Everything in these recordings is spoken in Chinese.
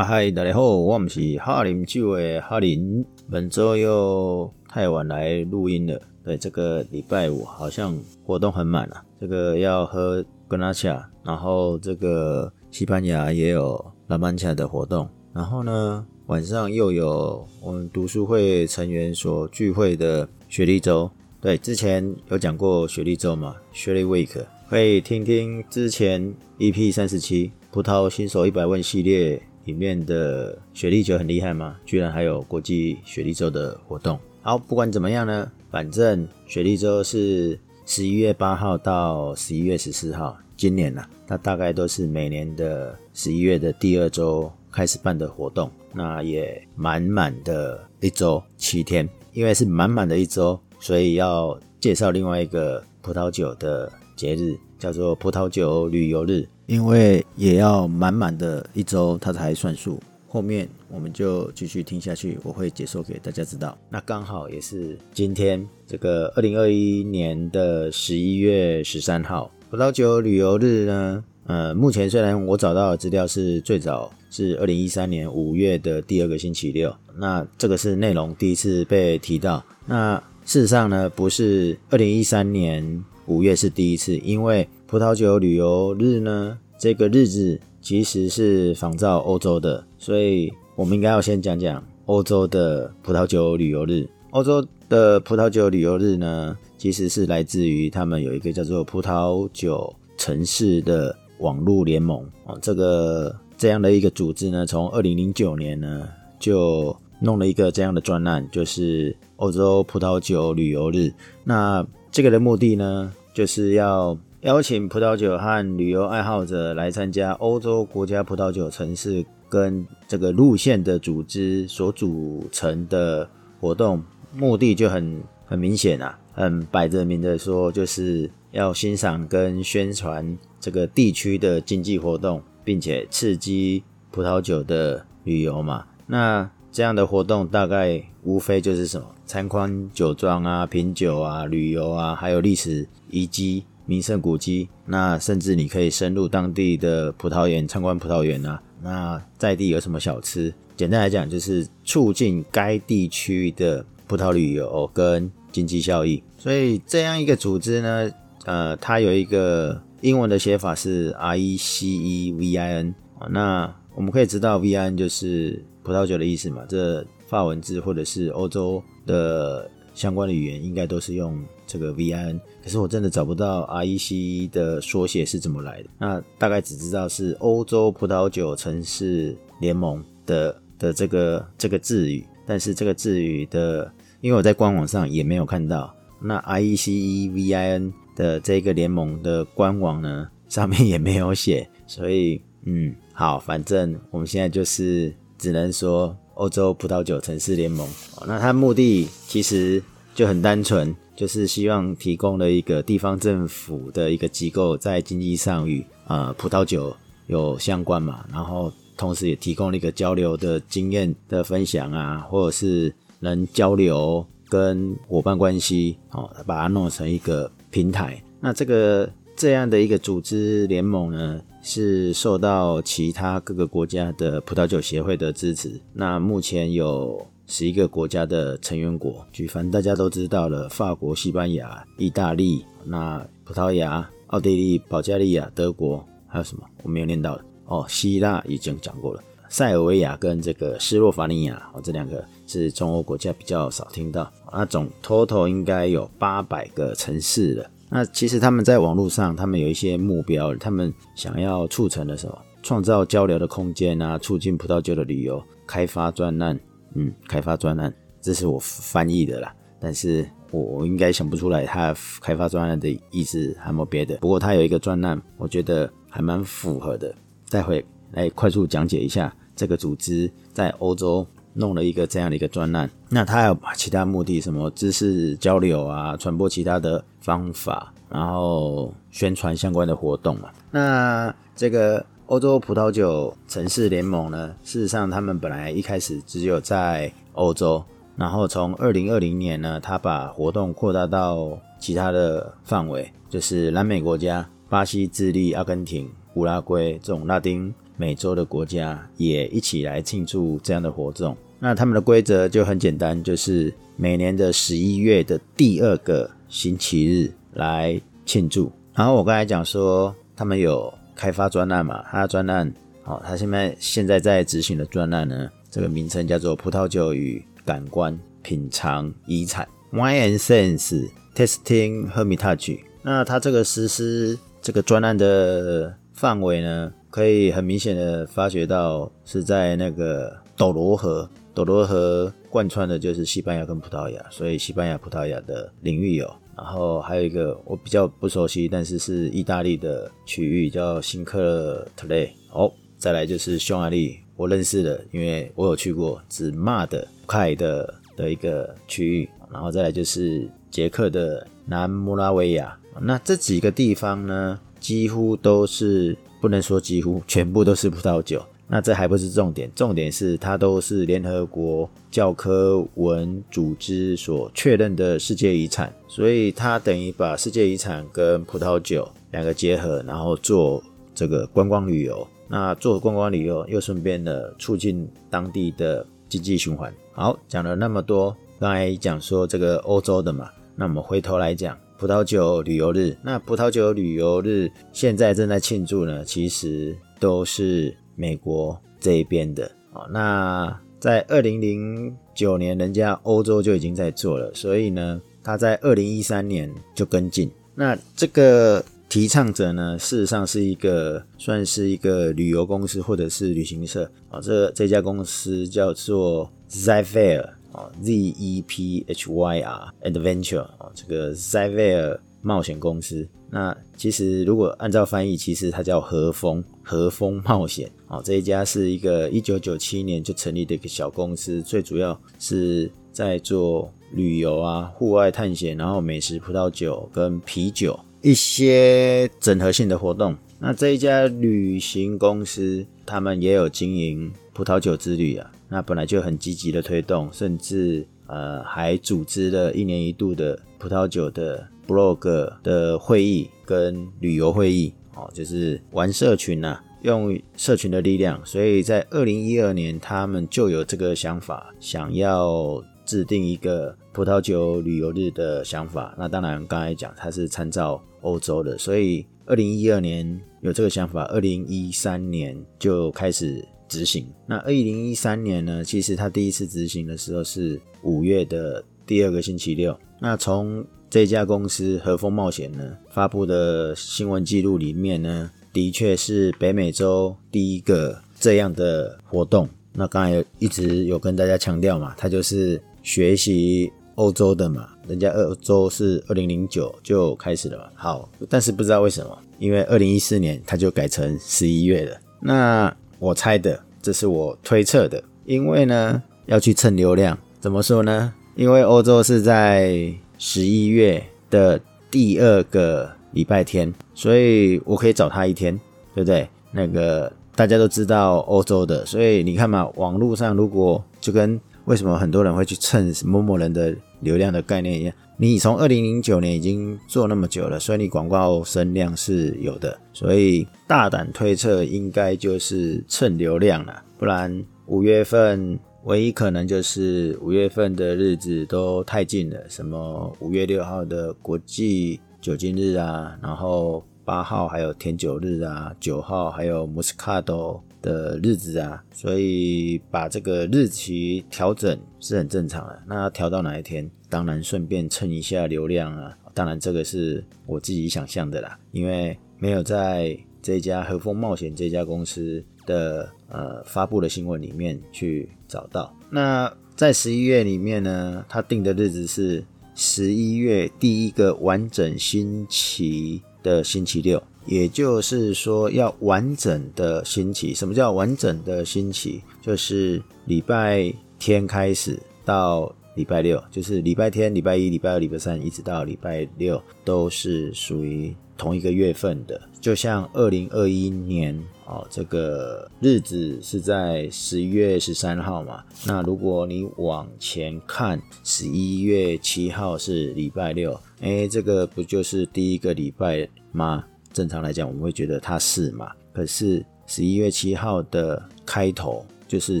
啊嗨，大家好，我们是哈林酒的哈林，本周又太晚来录音了。对，这个礼拜五好像活动很满啊，这个要喝格纳恰，然后这个西班牙也有拉曼恰的活动，然后呢晚上又有我们读书会成员所聚会的雪莉周。对，之前有讲过雪莉周嘛，雪莉 Week，可以听听之前 EP 三十七葡萄新手一百问系列。里面的雪莉酒很厉害吗？居然还有国际雪莉周的活动。好，不管怎么样呢，反正雪莉周是十一月八号到十一月十四号，今年呢，它大概都是每年的十一月的第二周开始办的活动。那也满满的一周七天，因为是满满的一周，所以要介绍另外一个葡萄酒的节日，叫做葡萄酒旅游日。因为也要满满的一周，它才算数。后面我们就继续听下去，我会解说给大家知道。那刚好也是今天这个二零二一年的十一月十三号，葡萄酒旅游日呢。呃，目前虽然我找到的资料是最早是二零一三年五月的第二个星期六，那这个是内容第一次被提到。那事实上呢，不是二零一三年五月是第一次，因为。葡萄酒旅游日呢？这个日子其实是仿照欧洲的，所以我们应该要先讲讲欧洲的葡萄酒旅游日。欧洲的葡萄酒旅游日呢，其实是来自于他们有一个叫做葡萄酒城市的网络联盟哦。这个这样的一个组织呢，从二零零九年呢就弄了一个这样的专案，就是欧洲葡萄酒旅游日。那这个的目的呢，就是要邀请葡萄酒和旅游爱好者来参加欧洲国家葡萄酒城市跟这个路线的组织所组成的活动，目的就很很明显啊，很摆着明的说，就是要欣赏跟宣传这个地区的经济活动，并且刺激葡萄酒的旅游嘛。那这样的活动大概无非就是什么参观酒庄啊、品酒啊、旅游啊，还有历史遗迹。名胜古迹，那甚至你可以深入当地的葡萄园参观葡萄园啊。那在地有什么小吃？简单来讲，就是促进该地区的葡萄旅游跟经济效益。所以这样一个组织呢，呃，它有一个英文的写法是 R E C E V I N。那我们可以知道 V I N 就是葡萄酒的意思嘛。这法文字或者是欧洲的相关的语言，应该都是用。这个 V I N，可是我真的找不到 R E C 的缩写是怎么来的。那大概只知道是欧洲葡萄酒城市联盟的的这个这个字语，但是这个字语的，因为我在官网上也没有看到。那 R E C E V I N 的这个联盟的官网呢，上面也没有写。所以，嗯，好，反正我们现在就是只能说欧洲葡萄酒城市联盟。那它目的其实就很单纯。就是希望提供了一个地方政府的一个机构，在经济上与呃葡萄酒有相关嘛，然后同时也提供了一个交流的经验的分享啊，或者是能交流跟伙伴关系哦，把它弄成一个平台。那这个这样的一个组织联盟呢，是受到其他各个国家的葡萄酒协会的支持。那目前有。十一个国家的成员国，举凡大家都知道了，法国、西班牙、意大利、那葡萄牙、奥地利、保加利亚、德国，还有什么我没有念到的哦？希腊已经讲过了，塞尔维亚跟这个斯洛伐尼亚哦，这两个是中欧国家比较少听到。那总 total 应该有八百个城市了。那其实他们在网络上，他们有一些目标，他们想要促成的什么？创造交流的空间啊，促进葡萄酒的旅游，开发专案。嗯，开发专案，这是我翻译的啦，但是我我应该想不出来他开发专案的意思还没别的。不过他有一个专案，我觉得还蛮符合的。待会来快速讲解一下这个组织在欧洲弄了一个这样的一个专案。那他还有其他目的，什么知识交流啊，传播其他的方法，然后宣传相关的活动嘛。那这个。欧洲葡萄酒城市联盟呢，事实上他们本来一开始只有在欧洲，然后从二零二零年呢，他把活动扩大到其他的范围，就是南美国家，巴西、智利、阿根廷、乌拉圭这种拉丁美洲的国家也一起来庆祝这样的活动。那他们的规则就很简单，就是每年的十一月的第二个星期日来庆祝。然后我刚才讲说，他们有开发专案嘛？他的专案，好，他现在现在在执行的专案呢，这个名称叫做《葡萄酒与感官品尝遗产》（Wine and Sense Testing Hermitage）。那他这个实施这个专案的范围呢，可以很明显的发觉到是在那个斗罗河。斗罗河贯穿的就是西班牙跟葡萄牙，所以西班牙、葡萄牙的领域有。然后还有一个我比较不熟悉，但是是意大利的区域叫新克特雷。哦，再来就是匈牙利，我认识的，因为我有去过，指骂的凯的的一个区域。然后再来就是捷克的南摩拉维亚。那这几个地方呢，几乎都是不能说几乎，全部都是葡萄酒。那这还不是重点，重点是它都是联合国教科文组织所确认的世界遗产，所以它等于把世界遗产跟葡萄酒两个结合，然后做这个观光旅游。那做观光旅游又顺便的促进当地的经济循环。好，讲了那么多，刚才讲说这个欧洲的嘛，那我们回头来讲葡萄酒旅游日。那葡萄酒旅游日现在正在庆祝呢，其实都是。美国这一边的啊，那在二零零九年，人家欧洲就已经在做了，所以呢，他在二零一三年就跟进。那这个提倡者呢，事实上是一个算是一个旅游公司或者是旅行社啊，这这家公司叫做 Zyfair 啊，Z E P H Y R Adventure 啊，这个 Zyfair 冒险公司。那其实如果按照翻译，其实它叫和风和风冒险啊。这一家是一个一九九七年就成立的一个小公司，最主要是在做旅游啊、户外探险，然后美食、葡萄酒跟啤酒一些整合性的活动。那这一家旅行公司，他们也有经营葡萄酒之旅啊。那本来就很积极的推动，甚至呃还组织了一年一度的葡萄酒的。blog 的会议跟旅游会议哦，就是玩社群呐，用社群的力量，所以在二零一二年，他们就有这个想法，想要制定一个葡萄酒旅游日的想法。那当然，刚才讲它是参照欧洲的，所以二零一二年有这个想法，二零一三年就开始执行。那二零一三年呢，其实他第一次执行的时候是五月的第二个星期六。那从这家公司和风冒险呢发布的新闻记录里面呢，的确是北美洲第一个这样的活动。那刚才一直有跟大家强调嘛，它就是学习欧洲的嘛，人家欧洲是二零零九就开始了嘛。好，但是不知道为什么，因为二零一四年它就改成十一月了。那我猜的，这是我推测的，因为呢要去蹭流量，怎么说呢？因为欧洲是在。十一月的第二个礼拜天，所以我可以找他一天，对不对？那个大家都知道欧洲的，所以你看嘛，网络上如果就跟为什么很多人会去蹭某某人的流量的概念一样，你从二零零九年已经做那么久了，所以你广告声量是有的，所以大胆推测应该就是蹭流量了，不然五月份。唯一可能就是五月份的日子都太近了，什么五月六号的国际酒精日啊，然后八号还有甜酒日啊，九号还有穆斯卡多的日子啊，所以把这个日期调整是很正常的。那调到哪一天？当然顺便蹭一下流量啊。当然这个是我自己想象的啦，因为没有在这家和风冒险这家公司的。呃，发布的新闻里面去找到。那在十一月里面呢，他定的日子是十一月第一个完整星期的星期六，也就是说要完整的星期。什么叫完整的星期？就是礼拜天开始到礼拜六，就是礼拜天、礼拜一、礼拜二、礼拜三，一直到礼拜六，都是属于同一个月份的。就像二零二一年。哦，这个日子是在十一月十三号嘛？那如果你往前看，十一月七号是礼拜六，哎，这个不就是第一个礼拜吗？正常来讲，我们会觉得它是嘛。可是十一月七号的开头，就是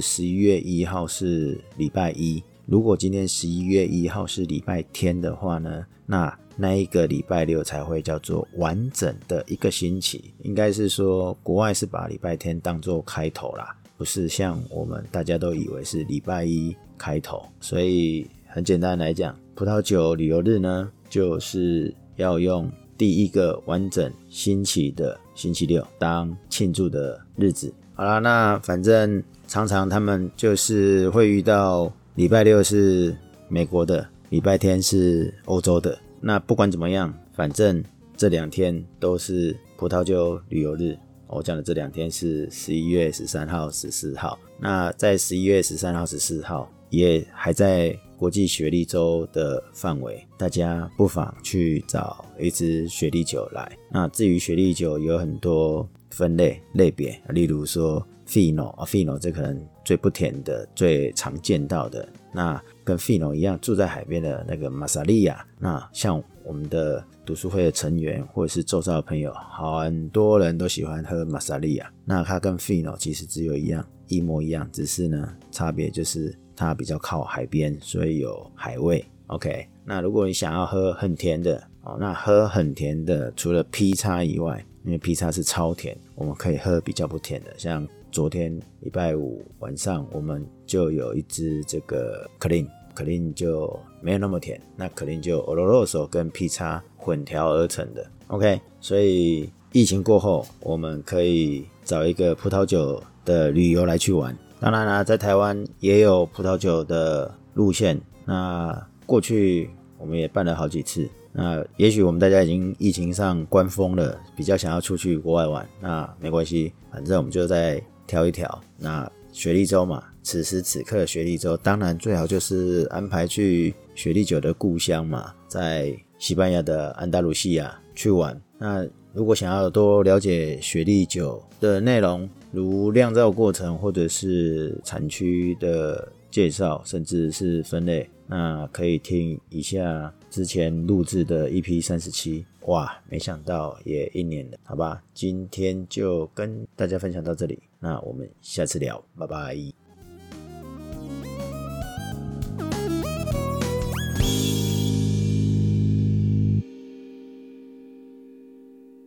十一月一号是礼拜一。如果今天十一月一号是礼拜天的话呢，那那一个礼拜六才会叫做完整的一个星期。应该是说，国外是把礼拜天当做开头啦，不是像我们大家都以为是礼拜一开头。所以很简单来讲，葡萄酒旅游日呢，就是要用。第一个完整星期的星期六当庆祝的日子，好啦，那反正常常他们就是会遇到礼拜六是美国的，礼拜天是欧洲的。那不管怎么样，反正这两天都是葡萄酒旅游日。我讲的这两天是十一月十三号、十四号。那在十一月十三号、十四号也还在。国际雪莉周的范围，大家不妨去找一支雪莉酒来。那至于雪莉酒有很多分类类别，例如说 Fino 啊，Fino 这可能最不甜的、最常见到的。那跟 Fino 一样，住在海边的那个玛莎利亚。那像我们的读书会的成员或者是周遭的朋友，很多人都喜欢喝玛莎利亚。那它跟 Fino 其实只有一样，一模一样，只是呢差别就是。它比较靠海边，所以有海味。OK，那如果你想要喝很甜的哦，那喝很甜的，除了 P 叉以外，因为 P 叉是超甜，我们可以喝比较不甜的。像昨天礼拜五晚上，我们就有一支这个 Clean，Clean 就没有那么甜。那 Clean 就 Oloroso 跟 P 叉混调而成的。OK，所以疫情过后，我们可以找一个葡萄酒的旅游来去玩。当然啦，在台湾也有葡萄酒的路线。那过去我们也办了好几次。那也许我们大家已经疫情上关封了，比较想要出去国外玩，那没关系，反正我们就再挑一挑。那雪莉州嘛，此时此刻雪莉州，当然最好就是安排去雪莉酒的故乡嘛，在西班牙的安达卢西亚去玩。那如果想要多了解雪莉酒的内容，如酿造过程，或者是产区的介绍，甚至是分类，那可以听一下之前录制的 EP 三十七。哇，没想到也一年了，好吧，今天就跟大家分享到这里，那我们下次聊，拜拜。